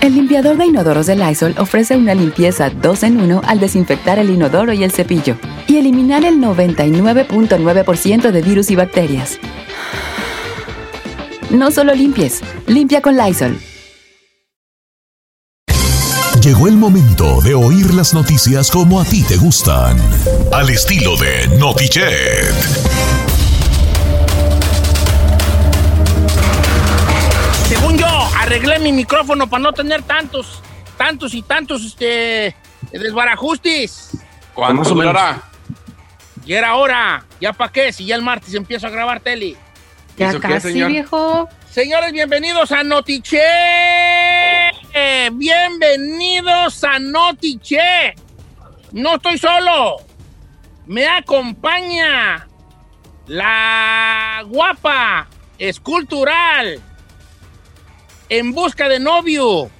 El limpiador de inodoros de Lysol ofrece una limpieza 2 en 1 al desinfectar el inodoro y el cepillo y eliminar el 99.9% de virus y bacterias. No solo limpies, limpia con Lysol. Llegó el momento de oír las noticias como a ti te gustan. Al estilo de Notichet. Arreglé mi micrófono para no tener tantos, tantos y tantos este, desbarajustes. ¿Cuándo durará? Y era hora. ¿Ya para qué? Si ya el martes empiezo a grabar tele. Ya ¿Eso qué, casi, señor? viejo. Señores, bienvenidos a Notiche. Bienvenidos a Notiche. No estoy solo. Me acompaña la guapa escultural en busca de novio.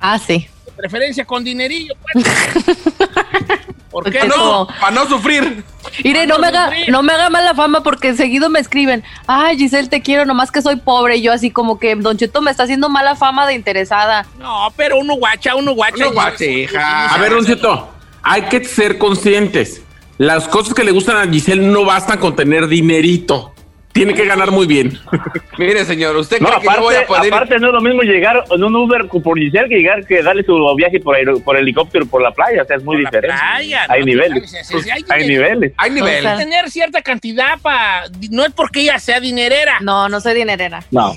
Ah, sí. De preferencia con dinerillo. pues. ¿Por qué Porque no? Para no sufrir. Mire, no me, haga, no me haga mala fama porque seguido me escriben, ay Giselle, te quiero, nomás que soy pobre. Y yo así como que Don Cheto me está haciendo mala fama de interesada. No, pero uno guacha, uno guacha. Uno guacha, hija. A ver, Don Cheto, hay que ser conscientes. Las cosas que le gustan a Giselle no bastan con tener dinerito. Tiene que ganar muy bien. Mire, señor, ¿usted No, cree que yo voy aparte, a poder aparte no es lo mismo llegar en un Uber por Giselle que llegar que darle su viaje por, aer- por helicóptero por la playa, o sea, es muy Por la diferente. playa, hay ¿no? niveles, hay hay niveles. niveles. Hay nivel. O sea, tener cierta cantidad para. No es porque ella sea dinerera. No, no soy dinerera. No.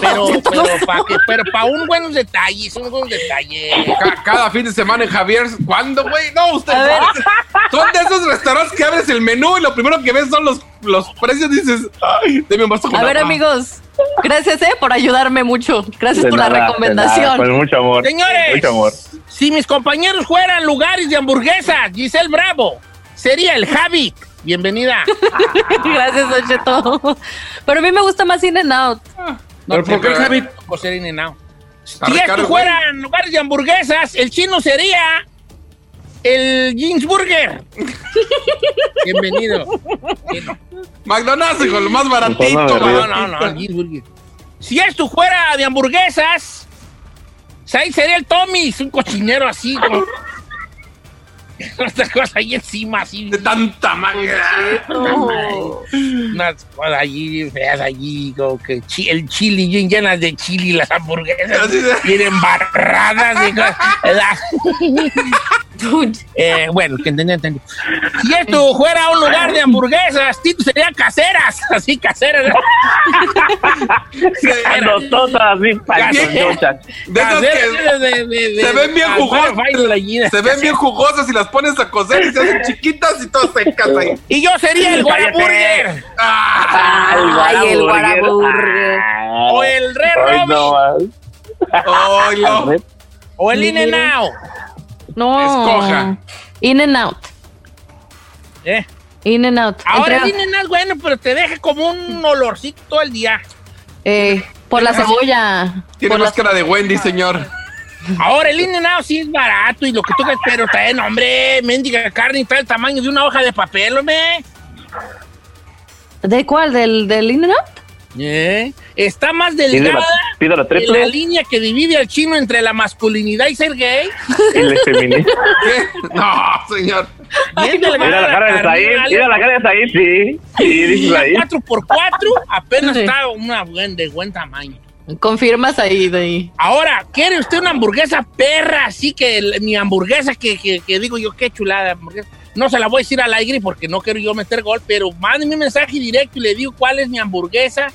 Pero, pero para pero pa un buenos detalles, unos buenos detalles. Ca- cada fin de semana en Javier. ¿Cuándo, güey? No, usted. Son de esos restaurantes que abres el menú y lo primero que ves son los, los precios. Dices, ay, deme un vaso con A ver, agua". amigos, gracias, eh, por ayudarme mucho. Gracias De por la nada, recomendación. con mucho amor. Señores, Mucho amor. si mis compañeros fueran lugares de hamburguesas, Giselle Bravo, sería el Javi. Bienvenida. gracias, Don Cheto. Pero a mí me gusta más In and Out. ¿Pero por qué, Javi? Por ser In-N-Out. Si Ricardo, esto güey. fueran lugares de hamburguesas, el chino sería el Jeans Burger. Bienvenido. McDonald's, hijo, lo más baratito. no, No, ¿no? no, no, el Jeans Burger. Si esto fuera de hamburguesas, ahí sería el Tommy's, un cochinero así, con estas cosas ahí encima, así. De tanta magra. Unas cosas allí feas allí, como que chi- el chili, bien llenas de chili, las hamburguesas, bien embarradas. de cosas. Eh, bueno, que entendí, entendí. Si esto fuera un lugar de hamburguesas, Tito serían caseras, así caseras. Así. De esas Caseras, que de- de- de- se ven bien jugosas. se ven bien jugosas y las pones a cocer y se hacen chiquitas y todas secas ahí. Y yo sería el. Guaraburger Ah, Ay, el Guaraburger. o el Red Robin no o el In-N-Out. No. Escoja. In and Out. ¿eh? In and Out. Ahora el Entre- In-N-Out, bueno, pero te deja como un olorcito todo el día. eh, por la cebolla. Tiene Por la- máscara de Wendy, señor. Ahora el In-N-Out sí es barato y lo que tú quieras, pero trae, hombre, mendiga carne y trae el tamaño de una hoja de papel, hombre. ¿De cuál? ¿Del, del In and Out? ¿Eh? Está más delgada la, pido la que la línea que divide al chino entre la masculinidad y ser gay. y el femenino. ¿Qué? No, señor. Mira la cara de Said, mira la cara de Said, sí. Sí, Y dices la ahí. 4x4 apenas Sí. está una buen, de buen tamaño. Confirmas ahí, de ahí. Ahora, ¿quiere usted una hamburguesa perra? Así que el- mi hamburguesa, que, que- que digo yo, qué chulada hamburguesa. No se la voy a decir al aire porque no quiero yo meter gol, pero mándeme un mensaje directo y le digo cuál es mi hamburguesa,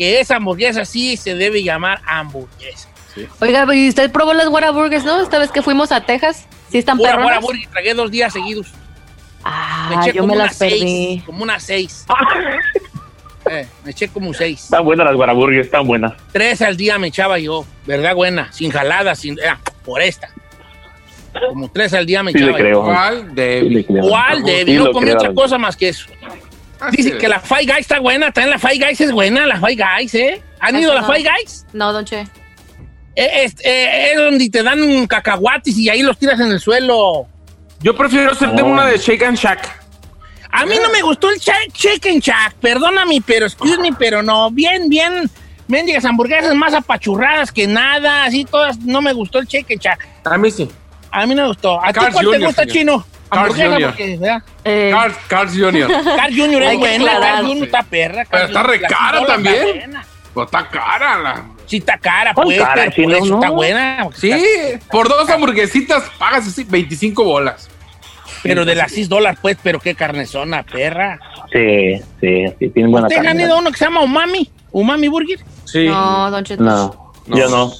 que esa hamburguesa sí se debe llamar hamburguesa. Oiga, ¿y usted probó las Whataburgers, no? Esta vez que fuimos a Texas. ¿Sí están Pura, perronas? burger, tragué dos días seguidos. Ah, eché yo como me unas las perdí. seis, como unas seis. Eh, me eché como seis. Están buenas las guaraburgues, están buenas. Tres al día me echaba yo, ¿verdad? Buena, sin jaladas, sin. ah, por esta. Como tres al día me Sí le echaba. yo. creo. ¿Cuál? Sí De... le creo. ¿Cuál? De Sí no comí creo. otra cosa más que eso. Dice que la Five Guys está buena, también la Five Guys es buena, la Five Guys, ¿eh? ¿Han ido a la no. Five Guys? No, Don Che. Eh, Es, eh, es donde te dan cacahuates y ahí los tiras en el suelo. Yo prefiero hacerte Oh. una de Shake and Shack. A mí no me gustó el shake, chicken shack, perdóname, pero excuse me, pero no, bien, bien, mendigas hamburguesas más apachurradas que nada, así todas, no me gustó el chicken shack. A mí sí. A mí no me gustó. ¿A ti cuál te gusta, señor. Chino? Hamburguesa, Jr. Eh, Carl, Carl's Jr. Carl Jr. Es buena, Carl Jr. está perra. Pero Carl está Jr. re La cara pistola está también. buena. Pues está cara la... Sí está cara, ¿Cuál pues, cara, pero por Chino? eso No. está buena. Sí, está- por dos hamburguesitas pagas así 25 bolas. pero de las 6 dólares, pues, pero qué carnezona, perra. Sí, sí, sí, tienen buena ¿Ustedes han carne. ido a uno que se llama Umami? ¿Umami Burger? Sí. no, Don Cheto. No, yo no.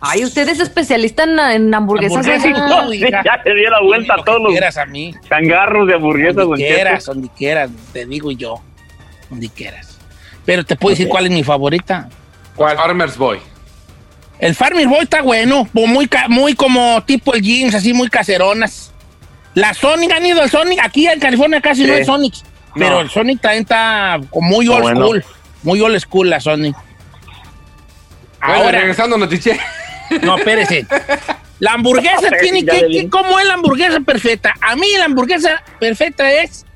Ay, usted es especialista en, en hamburguesas. Hamburguesas, no, Sí, ya se dio la vuelta a Lo todos los quieras a mí. changarros de hamburguesas, don Donde quieras, donde quieras, te digo yo. Donde quieras. Pero te puedo decir cuál es mi favorita. ¿Cuál? Farmer's Boy. El Farmer Boy está bueno, muy, muy como tipo el jeans, así muy caseronas. La Sonic, ¿han ido al Sonic? Aquí en California casi Sí. no hay Sonic. Pero No. el Sonic también está como muy Está old bueno. school. Muy old school la Sonic. Bueno, Ahora, regresando, Notiche. no, espérese. La hamburguesa tiene que, ¿Cómo es la hamburguesa perfecta? A mí la hamburguesa perfecta es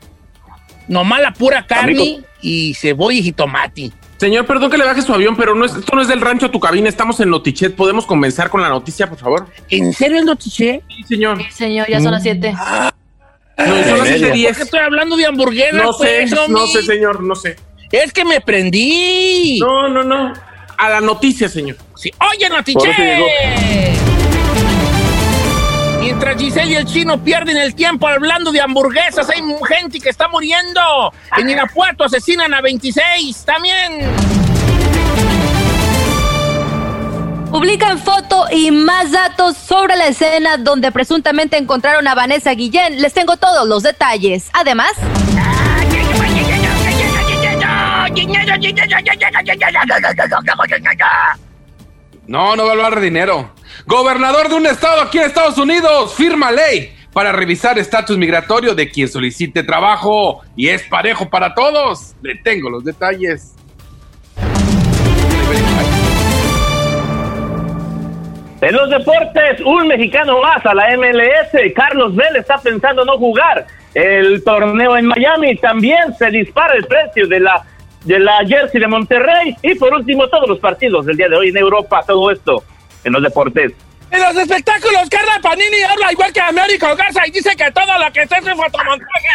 nomás la pura carne Amigo. y cebolla y tomate. Señor, perdón que le baje su avión, pero no es, esto no es del rancho a tu cabina, estamos en Notichet. ¿Podemos comenzar con la noticia, por favor? ¿En serio el notiche? Sí, señor. Sí, señor, ya son las 7. No, son las media. 7:10. ¿Por qué estoy hablando de hamburguesa? No sé, pues, homie? no sé, señor, no sé. Es que me prendí. No, no, no. A la noticia, señor. Sí. Oye, Notiche. Mientras Giselle y el chino pierden el tiempo hablando de hamburguesas, hay gente que está muriendo. En Irapuato asesinan a 26 también. Publican foto y más datos sobre la escena donde presuntamente encontraron a Vanessa Guillén. Les tengo todos los detalles. Además, No, no va a hablar de dinero. Gobernador de un estado aquí en Estados Unidos firma ley para revisar estatus migratorio de quien solicite trabajo y es parejo para todos. Le tengo los detalles. En los deportes, un mexicano más a la MLS. Carlos Vela está pensando no jugar el torneo en Miami. También se dispara el precio de la de la jersey de Monterrey. Y por último, todos los partidos del día de hoy en Europa. Todo esto en los deportes. En los espectáculos, Carla Panini habla igual que Américo Garza y dice que todo lo que está es un fotomontaje.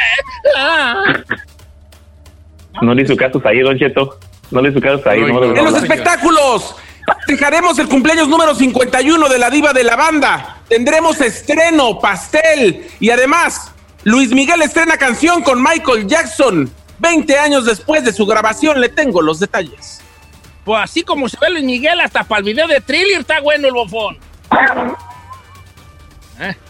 No le hizo caso ahí, Don Cheto. No le hizo caso ahí. No, En los espectáculos, festejaremos el cumpleaños número 51 de la diva de la banda. Tendremos estreno, pastel y además, Luis Miguel estrena canción con Michael Jackson. 20 años después de su grabación, le tengo los detalles. Pues así como se ve Luis Miguel, hasta para el video de Thriller está bueno el bofón.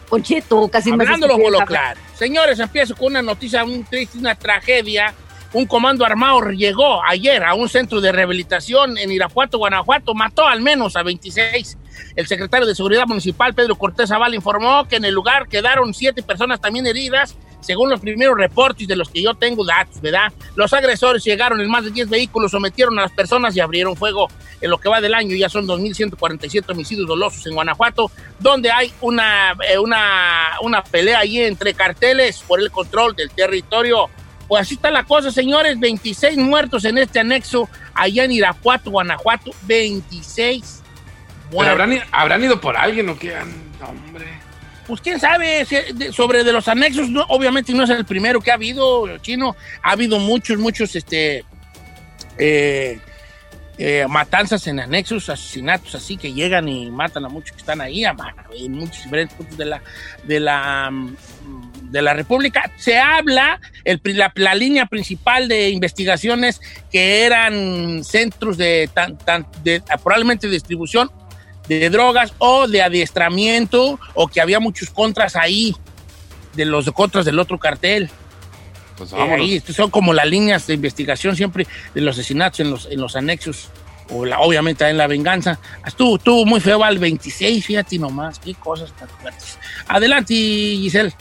Concheto, casi me Hablando los escupí el voloclares. Señores, empiezo con una noticia muy triste, una tragedia. Un comando armado llegó ayer a un centro de rehabilitación en Irapuato, Guanajuato, mató al menos a 26. El secretario de Seguridad Municipal, Pedro Cortés Zavala, informó que en el lugar quedaron siete personas también heridas, según los primeros reportes de los que yo tengo datos, ¿verdad? Los agresores llegaron en más de 10 vehículos, sometieron a las personas y abrieron fuego. En lo que va del año ya son 2.147 homicidios dolosos en Guanajuato, donde hay una, eh, una, una pelea ahí entre carteles por el control del territorio. Pues así está la cosa, señores. 26 muertos en este anexo allá en Irapuato, Guanajuato. 26 Pero muertos. habrán, i- habrán ido por alguien o qué. No, hombre. Pues quién sabe sobre de los anexos, obviamente no es el primero que ha habido, chino, ha habido muchos, muchos, este, eh, eh, matanzas en anexos, asesinatos así que llegan y matan a muchos que están ahí, a en muchos diferentes puntos de la, de la, mm, de la República. Se habla, el, la, la línea principal de investigaciones que eran centros de, tan, tan- de probablemente distribución de drogas o de adiestramiento o que había muchos contras ahí de los contras del otro cartel. pues Eh, ahí son como las líneas de investigación siempre de los asesinatos en los, en los anexos. O la- obviamente en la venganza. Estuvo, estuvo muy feo al 26, fíjate nomás. Qué cosas tan fuertes. Adelante, Giselle.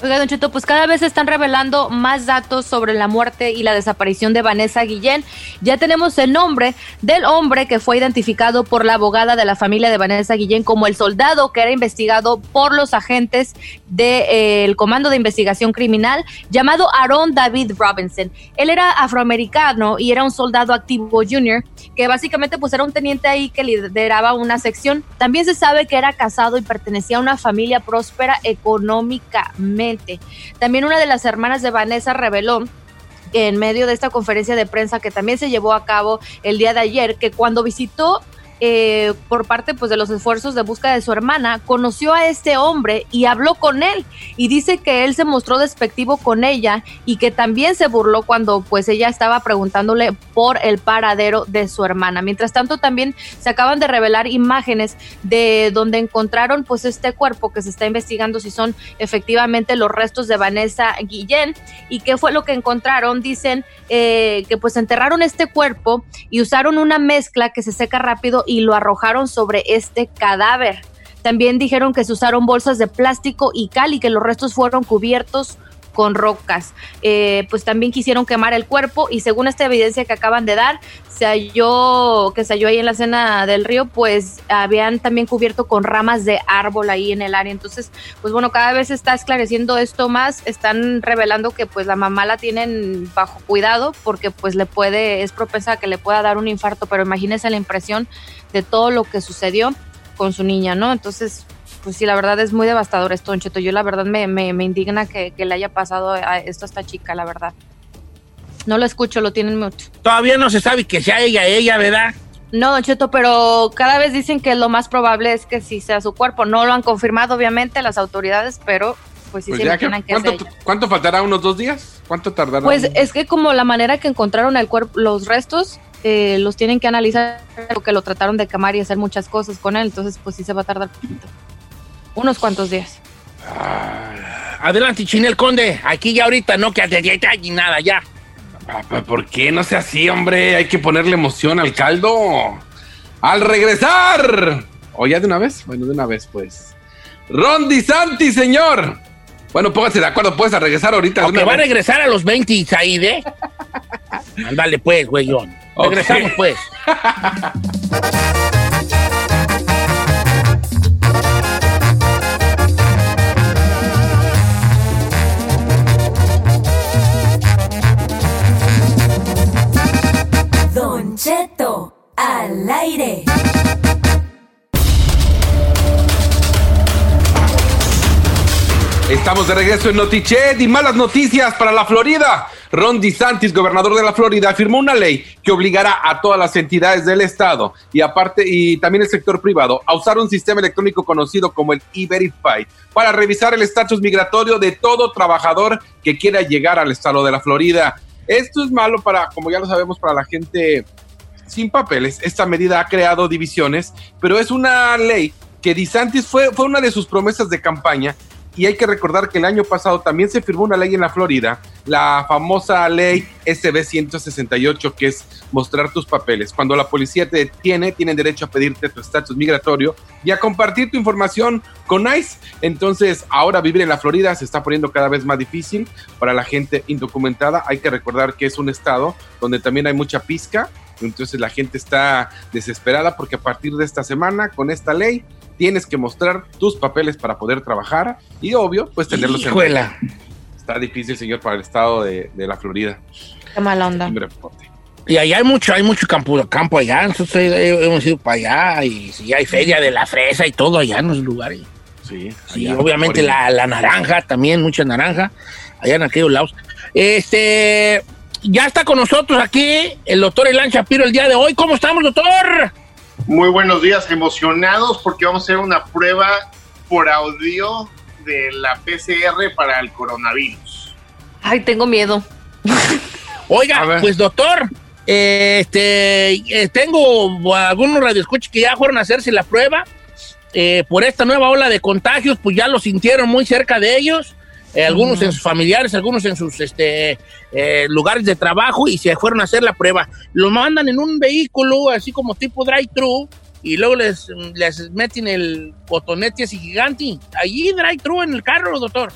Oiga, Don pues cada vez se están revelando más datos sobre la muerte y la desaparición de Vanessa Guillén. Ya tenemos el nombre del hombre que fue identificado por la abogada de la familia de Vanessa Guillén como el soldado que era investigado por los agentes del Comando de Investigación Criminal llamado Aaron David Robinson. Él era afroamericano y era un soldado activo junior que básicamente pues era un teniente ahí que lideraba una sección. También se sabe que era casado y pertenecía a una familia próspera económicamente. También una de las hermanas de Vanessa reveló en medio de esta conferencia de prensa que también se llevó a cabo el día de ayer, que cuando visitó eh, por parte pues de los esfuerzos de búsqueda de su hermana, conoció a este hombre y habló con él y dice que él se mostró despectivo con ella y que también se burló cuando pues ella estaba preguntándole por el paradero de su hermana. Mientras tanto también se acaban de revelar imágenes de donde encontraron pues este cuerpo que se está investigando si son efectivamente los restos de Vanessa Guillén y qué fue lo que encontraron. Dicen eh, que pues enterraron este cuerpo y usaron una mezcla que se seca rápido y lo arrojaron sobre este cadáver. También dijeron que se usaron bolsas de plástico y cal y que los restos fueron cubiertos con rocas. Eh, pues también quisieron quemar el cuerpo y según esta evidencia que acaban de dar, se halló, que se halló ahí en la escena del río, pues habían también cubierto con ramas de árbol ahí en el área. Entonces, pues bueno, cada vez se está esclareciendo esto más, están revelando que pues la mamá la tienen bajo cuidado porque pues le puede, es propensa a que le pueda dar un infarto, pero imagínense la impresión de todo lo que sucedió con su niña, ¿no? Entonces, pues sí, la verdad es muy devastador esto, Don Cheto. Yo la verdad me, me, me indigna que, que le haya pasado a esto a esta chica, la verdad. No lo escucho, lo tienen mucho. Todavía no se sabe que sea ella, ella, ¿verdad? No, Don Cheto, pero cada vez dicen que lo más probable es que sí sea su cuerpo. No lo han confirmado, obviamente, las autoridades, pero pues sí Pues se ya que- que ¿cuánto, faltará? ¿Unos dos días? ¿Cuánto tardará? Pues es que como la manera que encontraron el cuerpo, los restos, eh, los tienen que analizar porque lo trataron de quemar y hacer muchas cosas con él, entonces pues sí se va a tardar poquito. Unos cuantos días. Adelante, Chinel Conde. Aquí ya ahorita no, que y nada, ya. Papá, ¿Por qué no sea así, hombre? Hay que ponerle emoción al caldo. ¡Al regresar! ¿O ya de una vez? Bueno, de una vez, pues. Ron Santi, señor. Bueno, póngase de acuerdo, pues, a regresar ahorita. una va a regresar a los 20, Said, ¿eh? Ándale, pues, güeyón. Ok. Regresamos, pues. Al aire. Estamos de regreso en Notichet y malas noticias para la Florida. Ron DeSantis, gobernador de la Florida, firmó una ley que obligará a todas las entidades del estado y aparte y también el sector privado a usar un sistema electrónico conocido como el E-Verify para revisar el estatus migratorio de todo trabajador que quiera llegar al estado de la Florida. Esto es malo para, como ya lo sabemos, para la gente sin papeles. Esta medida ha creado divisiones, pero es una ley que DeSantis fue, fue una de sus promesas de campaña. Y hay que recordar que el año pasado también se firmó una ley en la Florida, la famosa ley SB 168, que es mostrar tus papeles. Cuando la policía te detiene, tienen derecho a pedirte tu estatus migratorio y a compartir tu información con ICE. Entonces, ahora vivir en la Florida se está poniendo cada vez más difícil para la gente indocumentada. Hay que recordar que es un estado donde también hay mucha pizca, entonces la gente está desesperada porque a partir de esta semana, con esta ley, tienes que mostrar tus papeles para poder trabajar y obvio, pues tenerlos en Hijuela. Está difícil, señor, para el estado de, de la Florida. Qué mala onda. Y allá hay mucho, hay mucho campo, campo allá. Nosotros hemos ido para allá y sí, hay feria de la fresa y todo allá en los lugares. Sí, Sí, obviamente la, la naranja, también mucha naranja, allá en aquellos lados. Este, ya está con nosotros aquí el doctor Elan Shapiro el día de hoy. ¿Cómo estamos, doctor? Muy buenos días, emocionados porque vamos a hacer una prueba por audio de la PCR para el coronavirus. Ay, tengo miedo. Oiga, pues doctor, eh, este, eh, tengo algunos radioescuchas que ya fueron a hacerse la prueba. Eh, por esta nueva ola de contagios, pues ya lo sintieron muy cerca de ellos. Eh, algunos en sus familiares, algunos en sus este, eh, lugares de trabajo y se fueron a hacer la prueba. Lo mandan en un vehículo, así como tipo drive-thru, y luego les, les meten el cotonete así gigante. Allí drive-thru en el carro, doctor.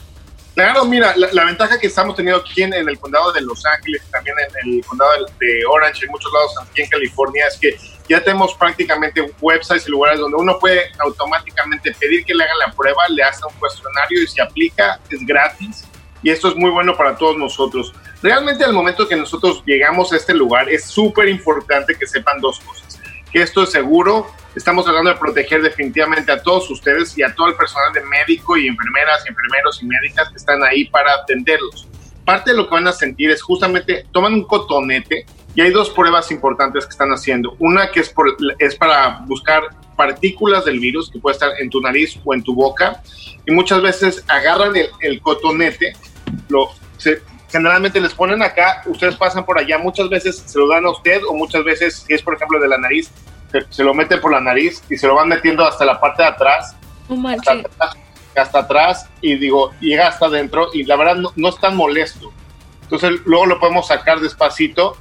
Claro, mira, la, ventaja que estamos teniendo aquí en, el condado de Los Ángeles, también en el condado de, Orange, en muchos lados aquí en California, es que ya tenemos prácticamente websites y lugares donde uno puede automáticamente pedir que le hagan la prueba, le hacen un cuestionario y se aplica, es gratis. Y esto es muy bueno para todos nosotros. Realmente al momento que nosotros llegamos a este lugar es súper importante que sepan dos cosas. Que esto es seguro, estamos tratando de proteger definitivamente a todos ustedes y a todo el personal de médico y enfermeras y enfermeros y médicas que están ahí para atenderlos. Parte de lo que van a sentir es justamente, toman un cotonete y hay dos pruebas importantes que están haciendo. Una que es, por, es para buscar partículas del virus que puede estar en tu nariz o en tu boca y muchas veces agarran el, el cotonete, lo, se, generalmente les ponen acá, ustedes pasan por allá, muchas veces se lo dan a usted o muchas veces, si es por ejemplo de la nariz, se, se lo meten por la nariz y se lo van metiendo hasta la parte de atrás, hasta, atrás, hasta atrás y digo, llega hasta adentro y la verdad no, no es tan molesto. Entonces luego lo podemos sacar despacito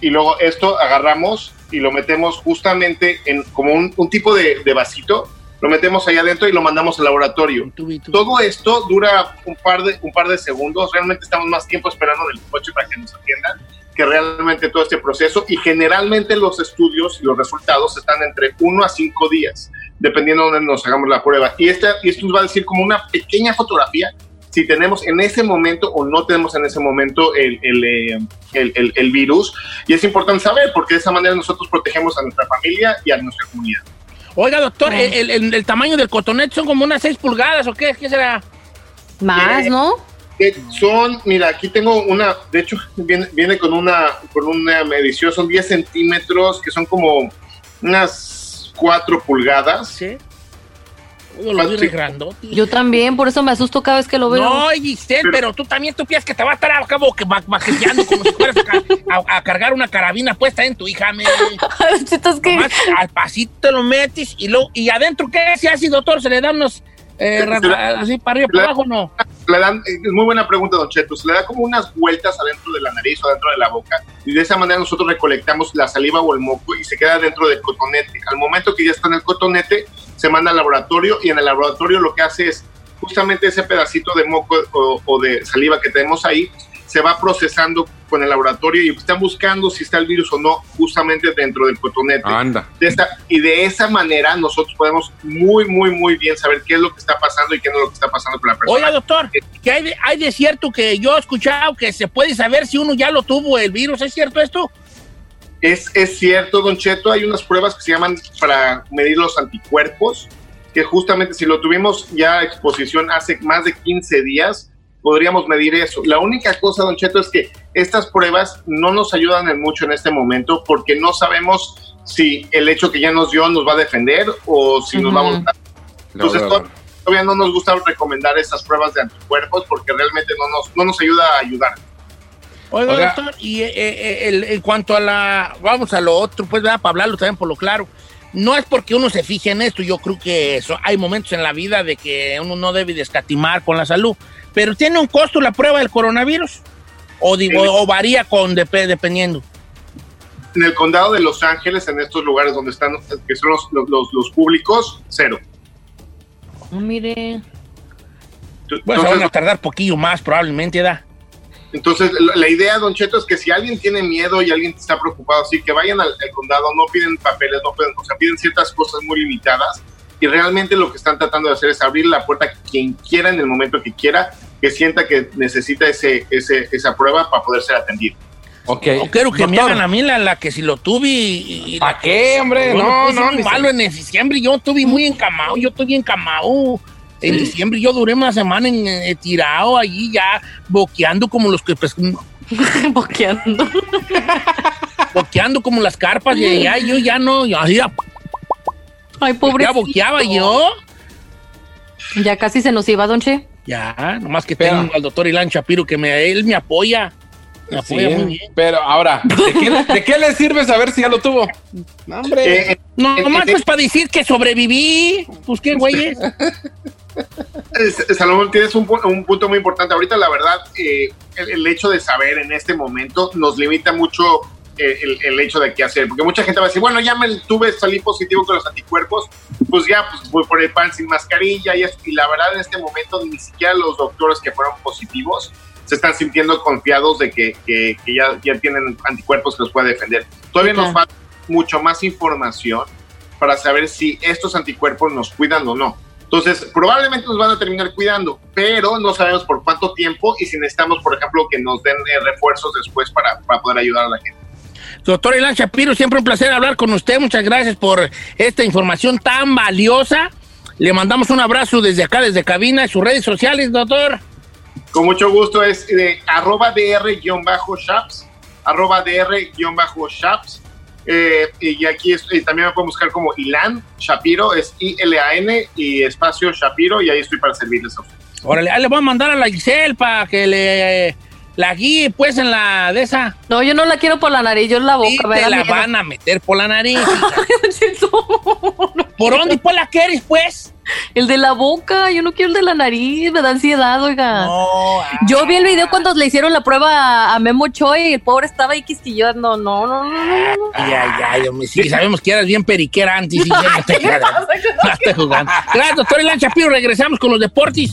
y luego esto agarramos y lo metemos justamente en como un, un tipo de, de, vasito, lo metemos ahí adentro y lo mandamos al laboratorio. Todo esto dura un par, de, un par de segundos, realmente estamos más tiempo esperando en el coche para que nos atiendan que realmente todo este proceso y generalmente los estudios y los resultados están entre 1 a 5 días, dependiendo de dónde nos hagamos la prueba. Y, esta, y esto nos va a decir como una pequeña fotografía si tenemos en ese momento o no tenemos en ese momento el, el, el, el, el virus. Y es importante saber porque de esa manera nosotros protegemos a nuestra familia y a nuestra comunidad. Oiga, doctor, el, el, el, tamaño del cotonete son como unas 6 pulgadas o qué, ¿Qué será? Más, Eh, ¿no? Son, mira, aquí tengo una, de hecho, viene, viene con una con una medición, son 10 centímetros, que son como unas 4 pulgadas. Sí. Yo lo grandote. Yo también, por eso me asusto cada vez que lo veo. No, Giselle, pero, tú también tú piensas que te va a estar a cabo que ma- maquillando como si fueras a, ca- a- a cargar una carabina puesta en tu hija, me. Chitos, ¿qué? Nomás al pasito te lo metes y luego, y adentro, ¿qué se hace, doctor? ¿Se le dan unos eh, así para arriba, para abajo, no? Le dan, es muy buena pregunta, Don Cheto. Se le da como unas vueltas adentro de la nariz o adentro de la boca y de esa manera nosotros recolectamos la saliva o el moco y se queda dentro del cotonete. Al momento que ya está en el cotonete, se manda al laboratorio y en el laboratorio lo que hace es justamente ese pedacito de moco o de saliva que tenemos ahí se va procesando con el laboratorio y están buscando si está el virus o no justamente dentro del cotonete. Anda. De esta- y de esa manera nosotros podemos muy, muy, muy bien saber qué es lo que está pasando y qué no es lo que está pasando con la persona. Oiga, doctor, que hay de, hay de cierto que yo he escuchado que se puede saber si uno ya lo tuvo el virus. ¿Es cierto esto? Es, es cierto, Don Cheto, hay unas pruebas que se llaman para medir los anticuerpos, que justamente si lo tuvimos ya a exposición hace más de 15 días, podríamos medir eso. La única cosa, Don Cheto, es que estas pruebas no nos ayudan en mucho en este momento porque no sabemos si el hecho que ya nos dio nos va a defender o si nos va a voltar. Entonces, todavía no nos gusta recomendar esas pruebas de anticuerpos porque realmente no nos, no nos ayuda a ayudar. Oiga, Oiga. doctor, y eh, eh, el- en cuanto a la. Vamos a lo otro, pues, ¿verdad? para hablarlo también por lo claro. No es porque uno se fije en esto, yo creo que eso, hay momentos en la vida de que uno no debe de escatimar con la salud, pero tiene un costo la prueba del coronavirus, o digo, Sí. o varía con dep- dependiendo. En el condado de Los Ángeles, en estos lugares donde están, que son los, los, los- públicos, cero. Oh, mire. Pues se Entonces, van a tardar poquillo más, probablemente, ¿da? entonces, la la idea, Don Cheto, es que si alguien tiene miedo y alguien está preocupado, sí, que vayan al, al condado, no piden papeles, no piden, o sea, piden ciertas cosas muy limitadas y realmente lo que están tratando de hacer es abrir la puerta a quien quiera en el momento que quiera, que sienta que necesita ese, ese, esa prueba para poder ser atendido. Ok. No quiero que me hagan a mí la, la que si lo tuve y... y ¿Pa' la- qué, hombre? Yo No, puse no, muy se- malo en diciembre, yo estuve muy encamado, yo estoy encamado. En diciembre yo duré una semana en, eh, tirado allí ya boqueando como los que pues, Boqueando. boqueando como las carpas y ya yo ya no, yo así ya, Ay, pobre. ya boqueaba yo. Ya casi se nos iba, Don Che. Ya, nomás que Pero- tengo al doctor Ilan Shapiro que me, él me apoya. Me Sí, apoya muy bien. pero ahora, ¿de qué, ¿de qué le sirve saber si ya lo tuvo? No, hombre. Eh, No, eh, nomás eh, pues para decir que sobreviví. Pues qué güeyes. Es- Salomón, tienes un, pu- un punto muy importante. Ahorita, la verdad, eh, el, el hecho de saber en este momento nos limita mucho el, el hecho de qué hacer. Porque mucha gente va a decir, bueno, ya me tuve, salí positivo con los anticuerpos, pues ya, pues voy por el pan sin mascarilla. Y, es- y la verdad, en este momento, ni siquiera los doctores que fueron positivos se están sintiendo confiados de que, que- que ya, ya tienen anticuerpos que los puede defender. Todavía nos falta mucho más información para saber si estos anticuerpos nos cuidan o no. Entonces, probablemente nos van a terminar cuidando, pero no sabemos por cuánto tiempo y si necesitamos, por ejemplo, que nos den eh, refuerzos después para, para poder ayudar a la gente. Doctor Ilan Shapiro, siempre un placer hablar con usted. Muchas gracias por esta información tan valiosa. Le mandamos un abrazo desde acá, desde cabina, sus redes sociales, doctor. Con mucho gusto es arroba dr-shaps, arroba dr-shaps. eh, y aquí es- y también me pueden buscar como Ilan Shapiro, es I-L-A-N y espacio Shapiro, y ahí estoy para servirles a ustedes. Órale, ahí le voy a mandar a la Giselle para que le la guíe, pues, en la de esa. No, yo no la quiero por la nariz, yo en la boca. Sí, te la miedo. van a meter por la nariz. ¿Por dónde pues la quieres, pues? El de la boca, yo no quiero el de la nariz, me da ansiedad, oiga. No, Yo vi el video cuando le hicieron la prueba a, Memo Choi y el pobre estaba ahí quisquillando. No, no, no, no. Ay, ay, ay, hombre, sí, sabemos que eras bien periquera antes. y ya no te. Gracias, doctor Ilan Shapiro. Regresamos con los deportes.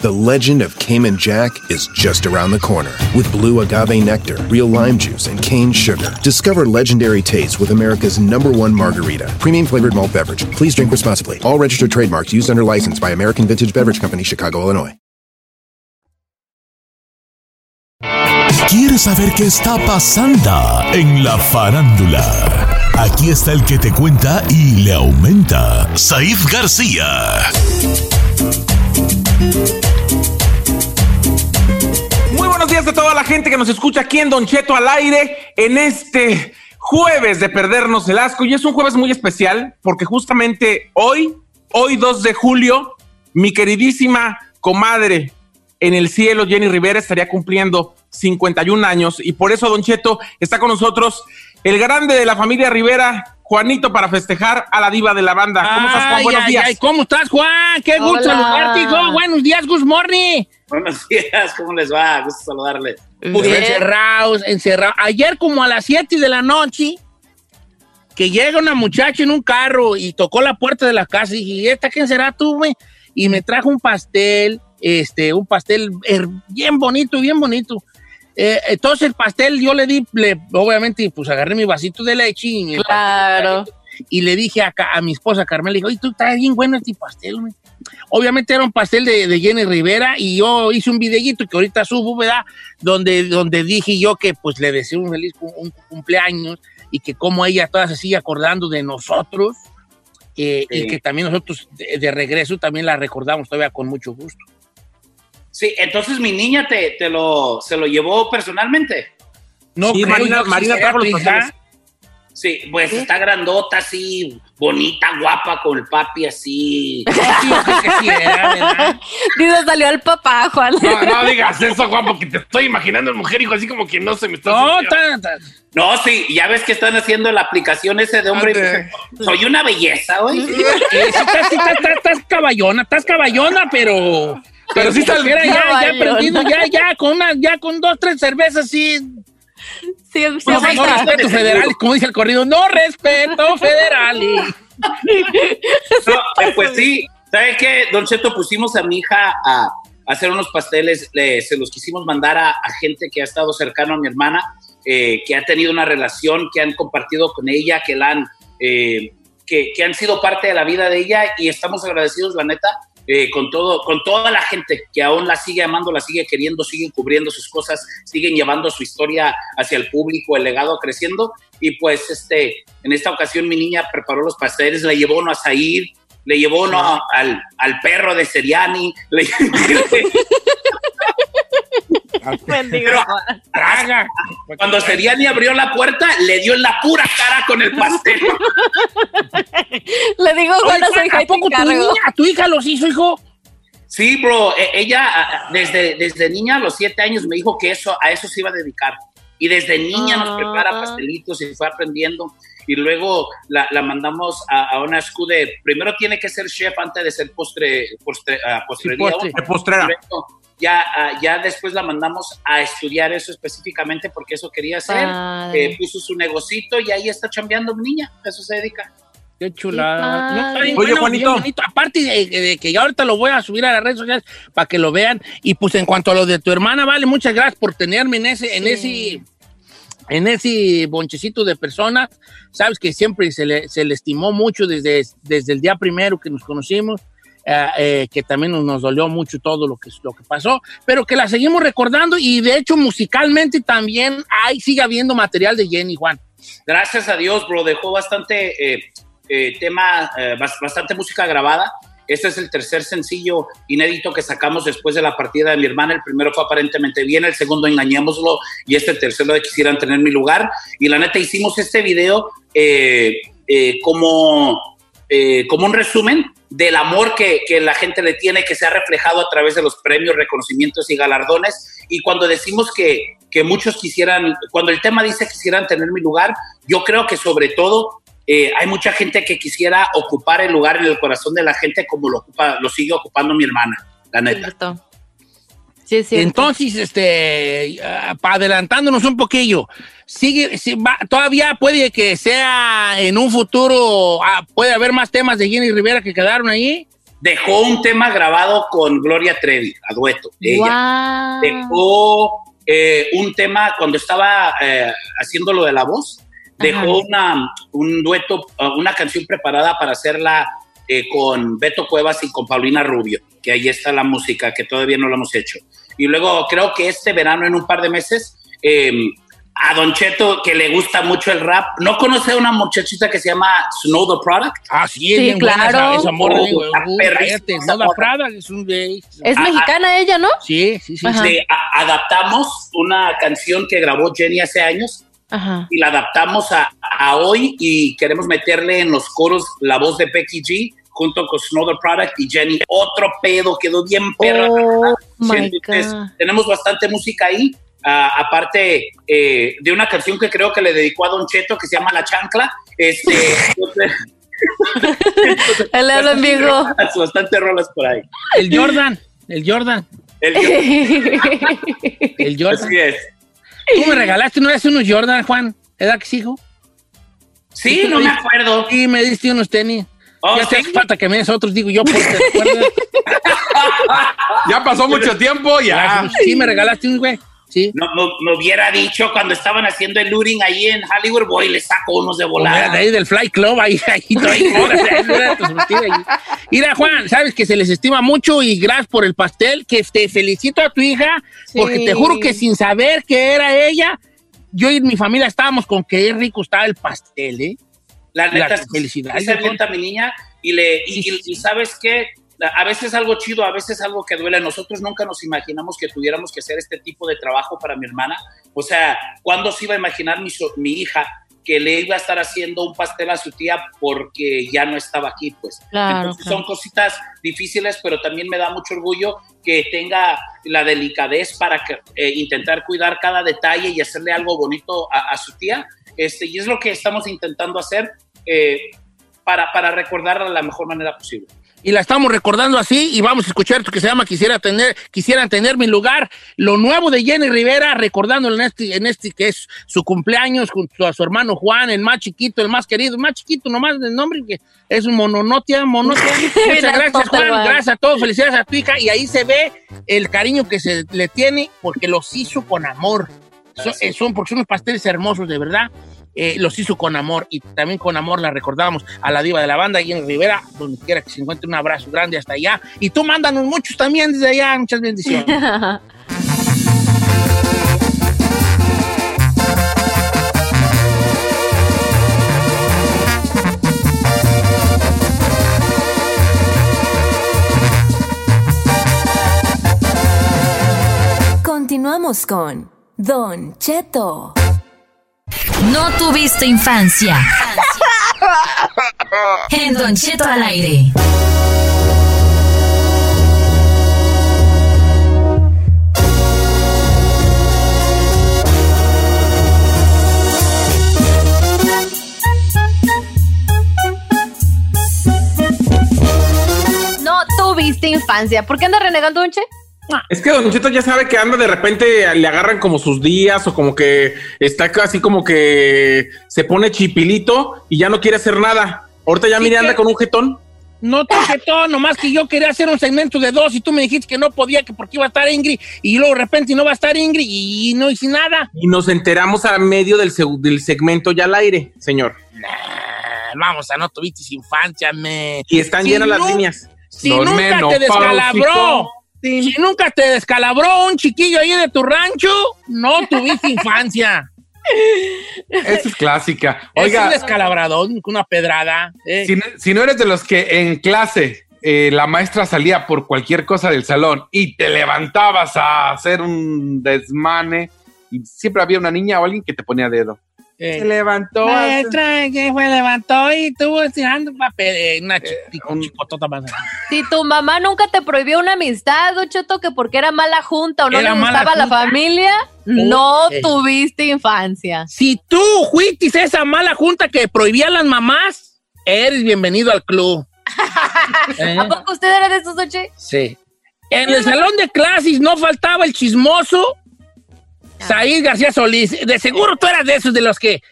The legend of Cayman Jack is just around the corner. With blue agave nectar, real lime juice, and cane sugar. Discover legendary taste with America's number one margarita. Premium flavored malt beverage. Please drink responsibly. All registered trademarks used under license by American Vintage Beverage Company, Chicago, Illinois. ¿Quieres saber qué está pasando en la farándula? Aquí está el que te cuenta y le aumenta, Saif García. Muy buenos días a toda la gente que nos escucha aquí en Don Cheto al aire en este jueves de perdernos el asco. Y es un jueves muy especial porque justamente hoy, hoy 2 de julio, mi queridísima comadre en el cielo, Jenny Rivera, estaría cumpliendo 51 años. Y por eso, Don Cheto, está con nosotros el grande de la familia Rivera, Juanito, para festejar a la diva de la banda. ¿Cómo estás, Juan? Ay, Buenos ay, días. ay, ¿Cómo estás, Juan? Qué gusto saludarte, hijo. Buenos días, good morning. Buenos días, ¿cómo les va? Gusto saludarles. Pues encerrados, encerrados. Ayer como a las 7 de la noche, que llega una muchacha en un carro y tocó la puerta de la casa y dije, ¿y esta quién será tú, güey? Y me trajo un pastel, este, un pastel bien bonito, bien bonito. Eh, entonces el pastel yo le di, le, obviamente, pues agarré mi vasito de leche y, Claro. y le dije a, mi esposa Carmela, le dije, oye, tú estás bien bueno este pastel, güey. obviamente era un pastel de, de Jenny Rivera y yo hice un videíto que ahorita subo, ¿verdad? Donde, donde dije yo que pues le deseo un feliz cum- un cumpleaños y que como ella toda se sigue acordando de nosotros eh, y Sí. que también nosotros de, de regreso también la recordamos todavía con mucho gusto. Sí, entonces mi niña te, te lo, se lo llevó personalmente. No Sí, creo Marina- Marina trajo los pasteles. Sí, pues está grandota así, bonita, guapa, con el papi así. Sí, sí era, ¿verdad? Dice, salió el papá, Juan. No, no digas eso, Juan, porque te estoy imaginando el mujer, hijo, así como que no se me está. No, tan- tan- No, sí, ya ves que están haciendo la aplicación ese de hombre Ande. Soy una belleza, güey. Sí, estás- estás- estás caballona, estás caballona, pero. Pero sí está el- como quiera, ya, ya ya, ya, con una, ya con dos, tres cervezas, sí. Sí, sí, No, no respeto federales, como dice el corrido, no respeto federales. No, eh, pues sí, ¿sabe qué? Don Cheto, pusimos a mi hija a, a hacer unos pasteles, le- se los quisimos mandar a, a gente que ha estado cercano a mi hermana, eh, que ha tenido una relación, que han compartido con ella, que la han, eh, que, que han sido parte de la vida de ella y estamos agradecidos, la neta, eh, con todo, con toda la gente que aún la sigue amando, la sigue queriendo, siguen cubriendo sus cosas, siguen llevando su historia hacia el público, el legado creciendo. Y pues este, en esta ocasión mi niña preparó los pasteles, le llevó uno a Zair, le llevó uno al, al perro de Seriani, le- Pero-. Traga. cuando Seriani abrió la puerta, le dio en la pura cara con el pastel. Le digo, Oye, Juan, no soy Juan, ¿A poco tu, niña, tu hija los hizo, hijo? Sí, bro, e- ella desde, desde niña a los siete años me dijo que eso, a eso se iba a dedicar. Y desde niña nos Ah. prepara pastelitos y fue aprendiendo. Y luego la, la mandamos a, a una school de, primero tiene que ser chef antes de ser postre, postre, ah, postrería. postre. Postrera. Luego ya, ah, ya después la mandamos a estudiar eso específicamente porque eso quería hacer. Eh, puso su negocito y ahí está chambeando mi niña. A eso se dedica. Qué chulada. Qué. Oye, bueno, Juanito. bonito. Aparte de, de que ya ahorita lo voy a subir a las redes sociales para que lo vean. Y pues en cuanto a lo de tu hermana, vale, muchas gracias por tenerme en ese, en ese, en ese bonchecito de personas. Sabes que siempre se le, se le estimó mucho desde, desde el día primero que nos conocimos. Eh, eh, que también nos, dolió mucho todo lo que, lo que pasó, pero que la seguimos recordando y de hecho musicalmente también hay, sigue habiendo material de Jenny Juan. gracias a Dios, bro, dejó bastante eh, eh, tema, eh, bas- bastante música grabada. Este es el tercer sencillo inédito que sacamos después de la partida de mi hermana. El primero fue aparentemente bien, el segundo engañémoslo y este tercero de quisieran tener mi lugar. Y la neta hicimos este video eh, eh, como, eh, como un resumen del amor que, que la gente le tiene, que se ha reflejado a través de los premios, reconocimientos y galardones. Y cuando decimos que, que muchos quisieran, cuando el tema dice quisieran tener mi lugar, yo creo que sobre todo eh, hay mucha gente que quisiera ocupar el lugar en el corazón de la gente como lo, ocupa, lo sigue ocupando mi hermana, la neta. Sí, es cierto. Entonces, este, ah, adelantándonos un poquillo, sigue, va- todavía puede que sea en un futuro, ah, puede haber más temas de Jenny Rivera que quedaron ahí. Dejó un tema grabado con Gloria Trevi, a dueto. Ella. Dejó eh, un tema cuando estaba eh, haciendo lo de la voz. Dejó Ajá. una, un dueto, uh, una canción preparada para hacerla eh, con Beto Cuevas y con Paulina Rubio, que ahí está la música, que todavía no lo hemos hecho. Y luego creo que este verano, en un par de meses, eh, a Don Cheto, que le gusta mucho el rap, ¿no conoce a una muchachita que se llama Snow the Product? Ah, sí, es Sí, buena claro. esa, esa morra, Oh, uh, cállate, esa no la morra. Prada, es un gay. Es Ah, mexicana ella, ¿no? Sí, sí, sí. Sí. Le a- adaptamos una canción que grabó Jenny hace años Ajá. y la adaptamos a, a hoy y queremos meterle en los coros la voz de Becky G junto con Snowder Product y Jenny. Otro pedo, quedó bien perra. Oh, Sí, my entonces, God. tenemos bastante música ahí. ah, aparte eh, de una canción que creo que le dedicó a Don Cheto que se llama La Chancla. Este, entonces, en vivo. rolas, bastante rolas por ahí. El Jordan, el Jordan, El- el Jordan. así es. Tú me regalaste una vez unos Jordan, Juan, ¿edad que sí, hijo? Sí, no me acuerdo. Sí, me diste unos tenis. Oh, ya te hace falta que me des otros, digo yo, porque te acuerdas. Ya pasó mucho tiempo, ya. Sí, me regalaste un güey. Sí. No, no- me hubiera dicho cuando estaban haciendo el luring ahí en Hollywood, voy y le saco unos de volada. de ahí del Fly Club, ahí, ahí, ahí, ahí, mira Juan, sabes que se les estima mucho y gracias por el pastel, que te felicito a tu hija, porque te juro que sin saber que era ella, yo y mi familia estábamos con que rico estaba el pastel, ¿eh? La neta, felicidad. se mi niña y le y, y- y sabes qué, a veces algo chido, a veces algo que duele. Nosotros nunca nos imaginamos que tuviéramos que hacer este tipo de trabajo para mi hermana. O sea, ¿cuándo se iba a imaginar mi, so- mi hija que le iba a estar haciendo un pastel a su tía porque ya no estaba aquí? Pues Claro, Entonces claro. son cositas difíciles, pero también me da mucho orgullo que tenga la delicadez para que, eh, intentar cuidar cada detalle y hacerle algo bonito a, a su tía. Este, y es lo que estamos intentando hacer eh, para, para recordarla de la mejor manera posible. Y la estamos recordando así y vamos a escuchar esto que se llama Quisiera tener, quisieran tener mi lugar. Lo nuevo de Jenny Rivera, recordándolo en este, en este que es su cumpleaños junto a su hermano Juan, el más chiquito, el más querido, el más chiquito nomás del nombre, que es un mononotia, monotia. Muchas gracias, Juan. Gracias a todos. Felicidades a tu hija. Y ahí se ve el cariño que se le tiene porque los hizo con amor. Son, eh, son- porque son unos pasteles hermosos, de verdad. Eh, los hizo con amor y también con amor la recordamos a la diva de la banda, Jenny Rivera, donde quiera que se encuentre, un abrazo grande hasta allá. Y tú mándanos muchos también desde allá, muchas bendiciones. Continuamos con Don Cheto. No tuviste infancia. En Don Cheto al aire. No tuviste infancia. ¿Por qué anda renegando, Donche? Es que Don Cheto ya sabe que anda de repente, le agarran como sus días o como que está así como que se pone chipilito y ya no quiere hacer nada. Ahorita ya Sí, mire, anda con un jetón. No te todo, nomás que yo quería hacer un segmento de dos y tú me dijiste que no podía, que porque iba a estar Ingrid, y luego de repente no va a estar Ingrid y no hice nada. Y nos enteramos a medio del, seg- del segmento ya al aire, señor. Vamos a no tuviste infancia, me. Y están Si llenas las líneas. Si nunca te menopáusicos. Si nunca te descalabró un chiquillo ahí de tu rancho, no tuviste infancia. Esa es clásica. es un Oiga, descalabradón, una pedrada. eh. si, no- si no eres de los que en clase eh, la maestra salía por cualquier cosa del salón y te levantabas a hacer un desmane y siempre había una niña o alguien que te ponía dedo. Eh, Se levantó. Maestra, que fue, levantó y estuvo estirando papel. eh, una chi- chicotota más. Si tu mamá nunca te prohibió una amistad, Don Cheto, que porque era mala junta o no Era le gustaba la familia, no tuviste infancia. Si tú fuiste esa mala junta que prohibía a las mamás, eres bienvenido al club. Eh, ¿A poco usted era de esos, Don Che? Sí. En el salón de clases no faltaba el chismoso Said García Solís. De seguro tú eras de esos de los que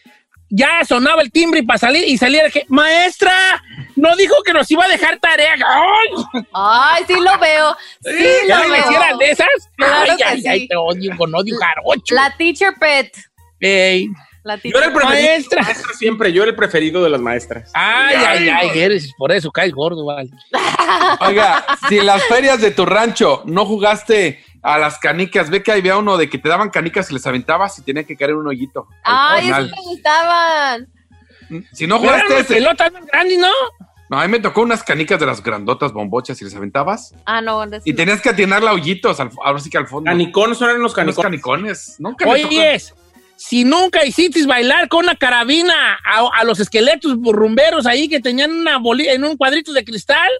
ya sonaba el timbre y para salir y salía que, maestra, no dijo que nos iba a dejar tarea. ¡Ay! Ay, sí lo veo. Sí ¿Ya lo veo. hicieran de esas? Claro ay, que ay, sí. ay, te odio con odio jarocho. La teacher pet. Ey. La Yo era el preferido de Maestra. las maestras siempre, yo era el preferido de las maestras. Ay, ay, ay, eres, por eso caes gordo, vale. Oiga, si en las ferias de tu rancho no jugaste a las canicas, ve que había uno de que te daban canicas y les aventabas y tenía que caer en un hoyito. Ay, esos me gustaban. Si no eran jugaste ese. pelotas más grandes, ¿no? No, a mí me tocó unas canicas de las grandotas bombochas y les aventabas. Ah, no, Y tenías que atinarla a hoyitos, al, ahora sí que al fondo. Canicones son los Los canicones. canicones. Nunca. Oye, si nunca hiciste bailar con una carabina a, a los esqueletos rumberos ahí que tenían una boli en un cuadrito de cristal,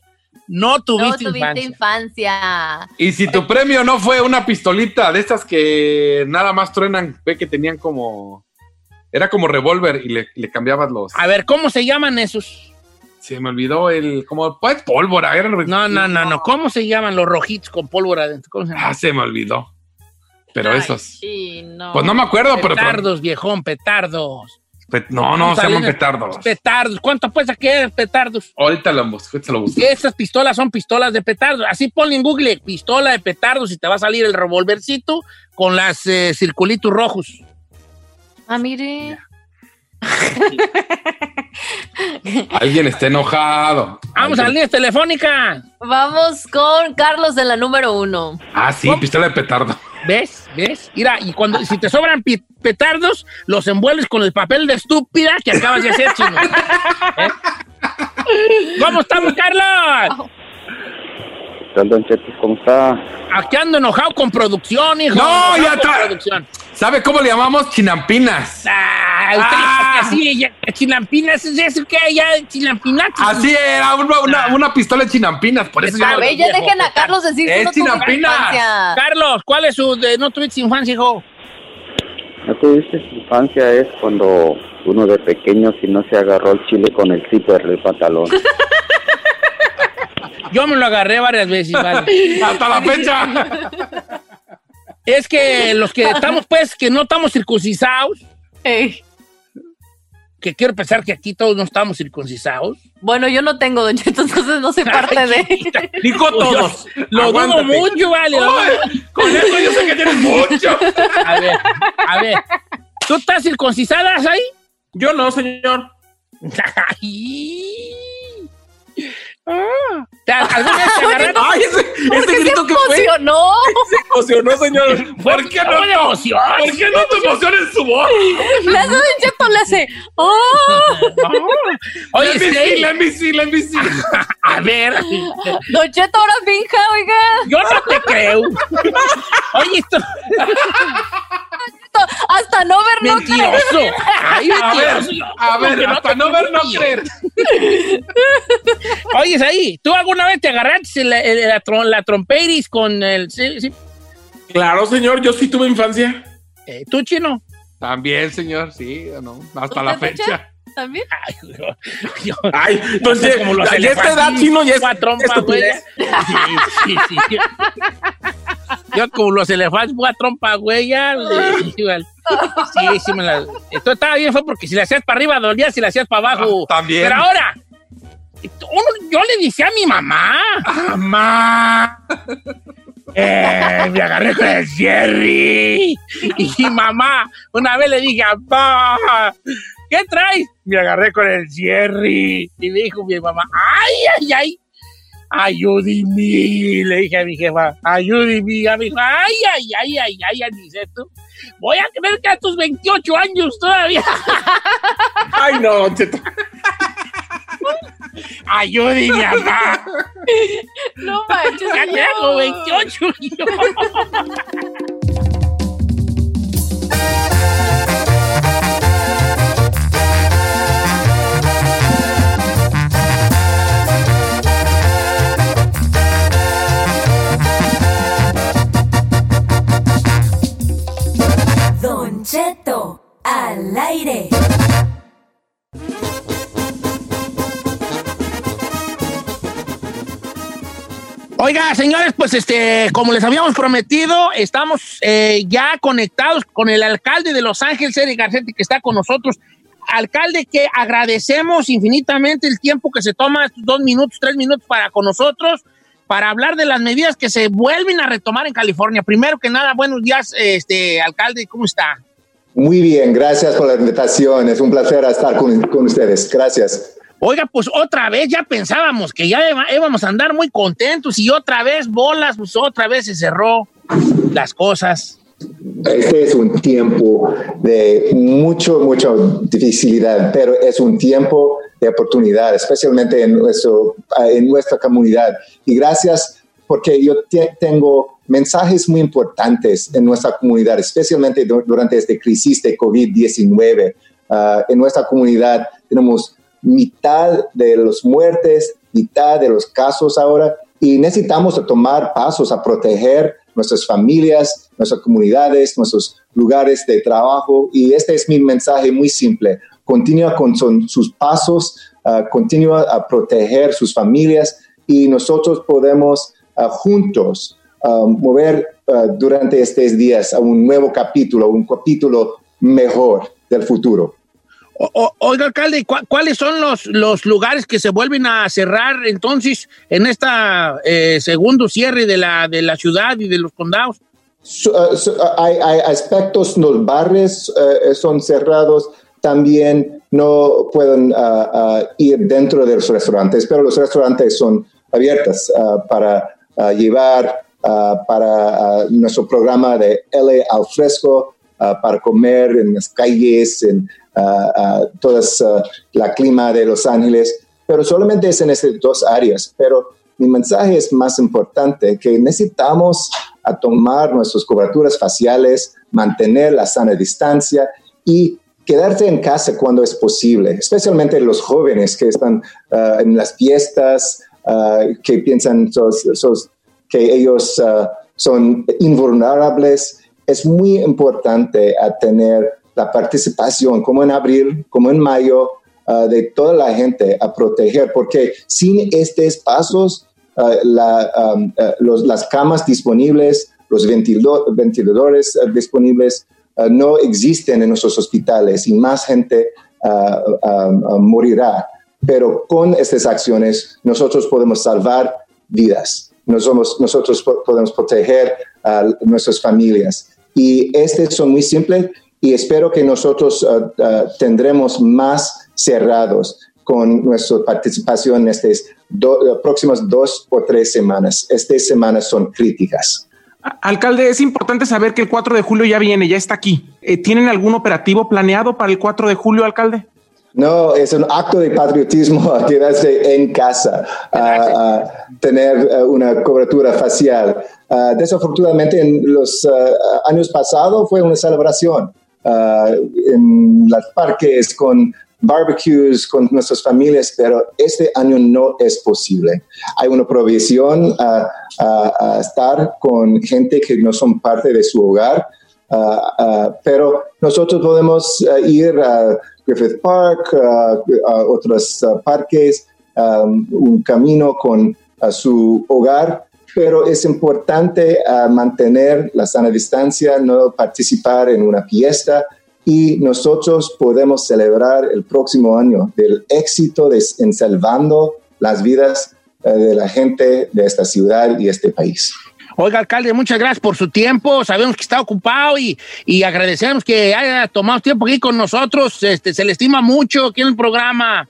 no No tuviste, tuviste infancia. infancia. Y si tu premio no fue una pistolita de estas que nada más truenan, ve que tenían como. Era como revólver y le, le cambiabas los. A ver, ¿cómo se llaman esos? Se me olvidó el. Como pues, pólvora. Era No, no, no, no. ¿Cómo se llaman los rojitos con pólvora llaman? Ah, se me olvidó. Pero Ay, esos. Sí, no. Pues no me acuerdo, pero. Petardos, viejón, petardos. No, no, se a llaman petardos. Petardos. ¿Cuánto apuesta que es petardos? Ahorita lo busco, ahorita lo busco. Estas pistolas son pistolas de petardos. Así ponle en Google pistola de petardos y te va a salir el revolvercito con las eh, circulitos rojos. Ah, mire. Alguien está enojado. Vamos a la línea telefónica. Vamos con Carlos de la número uno. Ah, sí, pistola de petardo. ¿Ves? ¿Ves? Mira, y cuando si te sobran petardos, los envuelves con el papel de estúpida que acabas de hacer, chino. ¿Eh? ¿Cómo estamos, Carlos? tal, Don Cheto? ¿Cómo está? Aquí ando enojado con producción, hijo. No, Enojado ya está. producción. ¿Sabe cómo le llamamos? Chinampinas. Ah, usted Ah. así, ya, chilampinas, ¿es eso que ya? Chilampinatas. Así era, una, una, una pistola de chinampinas. Por eso ya viejo, dejen a. Carlos decir que Es no Chinampinas. infancia. Carlos, ¿cuál es su de no tuviste infancia, hijo? ¿No tuviste infancia? Es cuando uno de pequeño si no se agarró el chile con el zipper del pantalón. Yo me lo agarré varias veces, vale. Hasta la fecha. Es que los que estamos, pues, que no estamos circuncisados, Ey. que quiero pensar que aquí todos no estamos circuncisados. Bueno, yo no tengo, Don Cheto, entonces no soy parte de... Dijo todos. Lo dudo mucho, vale. Con eso yo sé que tienes mucho. A ver, a ver. ¿Tú estás circuncisada ahí? Yo no, señor. Ay. Ah. ¿Te- ¿Alguna vez te agarraron? Ay, ese, ¿Por ese qué se grito que fue. emocionó? Se emocionó, señor. ¿Por qué no? de emoción? ¿Por qué no te emociones su voz? Hace Don Cheto, le hace... ¡Oh! Oye, Let me see, sí. let me see, let me see. A ver. Don Cheto, ahora finja, oiga. Yo no te creo. Oye, esto. Hasta no ver, no creer. Mentiroso. Ay, A ver, mentiroso. a ver, Porque no hasta no ver, no creer. Oye, ahí, ¿tú alguna vez te agarraste la, el- la, trom- la trompeiris con el... sí, sí, Claro, señor, yo sí tuve infancia. eh, ¿Tú, chino? También, señor, sí, o no, hasta la ¿Usted, Don fecha. ¿También? Ay, yo, yo- Ay, entonces, Haces como los ya esta edad, chino, ya es trompa, güey. Sí, sí, sí. Yo como los elefantes, voy a trompa, güey, ya. Sí, igual. sí, sí me la... Esto estaba bien, fue porque si la hacías para arriba dolía, si la hacías para abajo. Ah, también. Pero ahora, uno- yo le dije a mi mamá, mamá, eh, me agarré con el Jerry. Y mi mamá, una vez le dije, papá, ¿qué traes? Me agarré con el Jerry. Y me dijo mi mamá, ay, ay, ay. Ayúdeme, le dije a mi jefa, ayúdeme. A mi dijo, ay, ay, ay, ay, ay, Aniceto. Voy a creer que a tus 28 años todavía. Ay, no. Ayúdeme, mamá. No manches, Ya tengo 28. Oiga, señores, pues este, como les habíamos prometido, estamos eh, ya conectados con el alcalde de Los Ángeles, Eric Garcetti, que está con nosotros. Alcalde, que agradecemos infinitamente el tiempo que se toma, estos dos minutos, tres minutos para con nosotros, para hablar de las medidas que se vuelven a retomar en California. Primero que nada, buenos días, este, alcalde, ¿cómo está? Muy bien, gracias por la invitación. Es un placer estar con, con ustedes. Gracias. Oiga, pues otra vez ya pensábamos que ya íbamos a andar muy contentos y otra vez bolas, pues otra vez se cerró las cosas. Este es un tiempo de mucho, mucha dificilidad, pero es un tiempo de oportunidad, especialmente en, nuestro, en nuestra comunidad. Y gracias porque yo te- tengo mensajes muy importantes en nuestra comunidad, especialmente du- durante esta crisis de COVID-19. Ah, en nuestra comunidad tenemos mitad de los muertes, mitad de los casos ahora, y necesitamos tomar pasos a proteger nuestras familias, nuestras comunidades, nuestros lugares de trabajo. Y este es mi mensaje muy simple. Continúa con son- sus pasos, ah, continúa a proteger sus familias y nosotros podemos ah, juntos ah, mover ah, durante estos días a un nuevo capítulo, un capítulo mejor del futuro. O- oiga, alcalde, ¿cu- ¿cuáles son los, los lugares que se vuelven a cerrar entonces en esta eh, segundo cierre de la, de la ciudad y de los condados? So- uh, so, uh, hay, hay aspectos, los bares uh, son cerrados, también no pueden uh, uh, ir dentro de los restaurantes, pero los restaurantes son abiertos uh, para uh, llevar uh, para uh, nuestro programa de L al fresco, uh, para comer en las calles, en uh, la clima de Los Ángeles, pero solamente es en esas dos áreas. Pero mi mensaje es más importante, que necesitamos a tomar nuestras coberturas faciales, mantener la sana distancia y quedarse en casa cuando es posible, especialmente los jóvenes que están uh, en las fiestas, uh, que piensan sos- sos- que ellos uh, son invulnerables. Es muy importante a tener la participación, como en abril, como en mayo, uh, de toda la gente a proteger, porque sin estos pasos, las camas disponibles, los ventiladores disponibles no existen en nuestros hospitales y más gente morirá. Pero con estas acciones nosotros podemos salvar vidas. Nosotros po- podemos proteger a nuestras familias. Y estos son muy simples y espero que nosotros uh, uh, tendremos más cerrados con nuestra participación en estas do- uh, próximas dos o tres semanas. Estas semanas son críticas. Alcalde, es importante saber que el 4 de julio ya viene, ya está aquí. Eh, ¿Tienen algún operativo planeado para el 4 de julio, alcalde? No, es un acto de patriotismo quedarse en casa, a, a tener uh, una cobertura facial. Uh, desafortunadamente, en los uh, años pasados fue una celebración uh, en los parques con barbecues con nuestras familias, pero este año no es posible. Hay una provisión a, a- a estar con gente que no son parte de su hogar, uh, uh, pero nosotros podemos uh, ir a Griffith Park, otros parques, um, un camino con su hogar, pero es importante mantener la sana distancia, no participar en una fiesta y nosotros podemos celebrar el próximo año del éxito de, en salvando las vidas uh, de la gente de esta ciudad y este país. Oiga, alcalde, muchas gracias por su tiempo. Sabemos que está ocupado y, y agradecemos que haya tomado tiempo aquí con nosotros. Este, se le estima mucho aquí en el programa.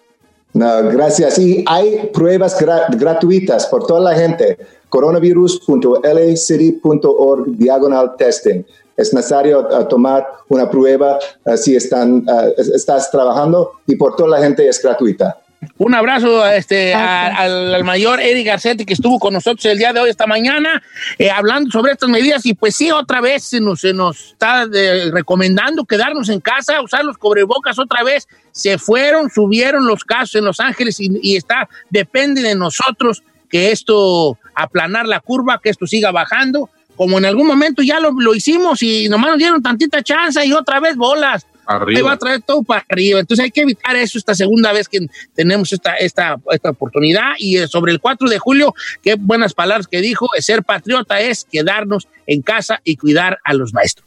No, gracias. Y hay pruebas gra- gratuitas por toda la gente. coronavirus.lacity.org diagonal testing. Es necesario uh, tomar una prueba uh, si están, uh, es- estás trabajando y por toda la gente es gratuita. Un abrazo este, a- al, al mayor Eric Garcetti que estuvo con nosotros el día de hoy, esta mañana, eh, hablando sobre estas medidas. Y pues sí, otra vez se nos, se nos está eh, recomendando quedarnos en casa, usar los cubrebocas otra vez. Se fueron, subieron los casos en Los Ángeles y, y está, depende de nosotros que esto, aplanar la curva, que esto siga bajando. Como en algún momento ya lo, lo hicimos y nomás nos dieron tantita chance y otra vez bolas. Arriba. Ahí va a traer todo para arriba. Entonces hay que evitar eso esta segunda vez que tenemos esta, esta, esta oportunidad. Y eh, sobre el 4 de julio, qué buenas palabras que dijo, ser patriota es quedarnos en casa y cuidar a los maestros.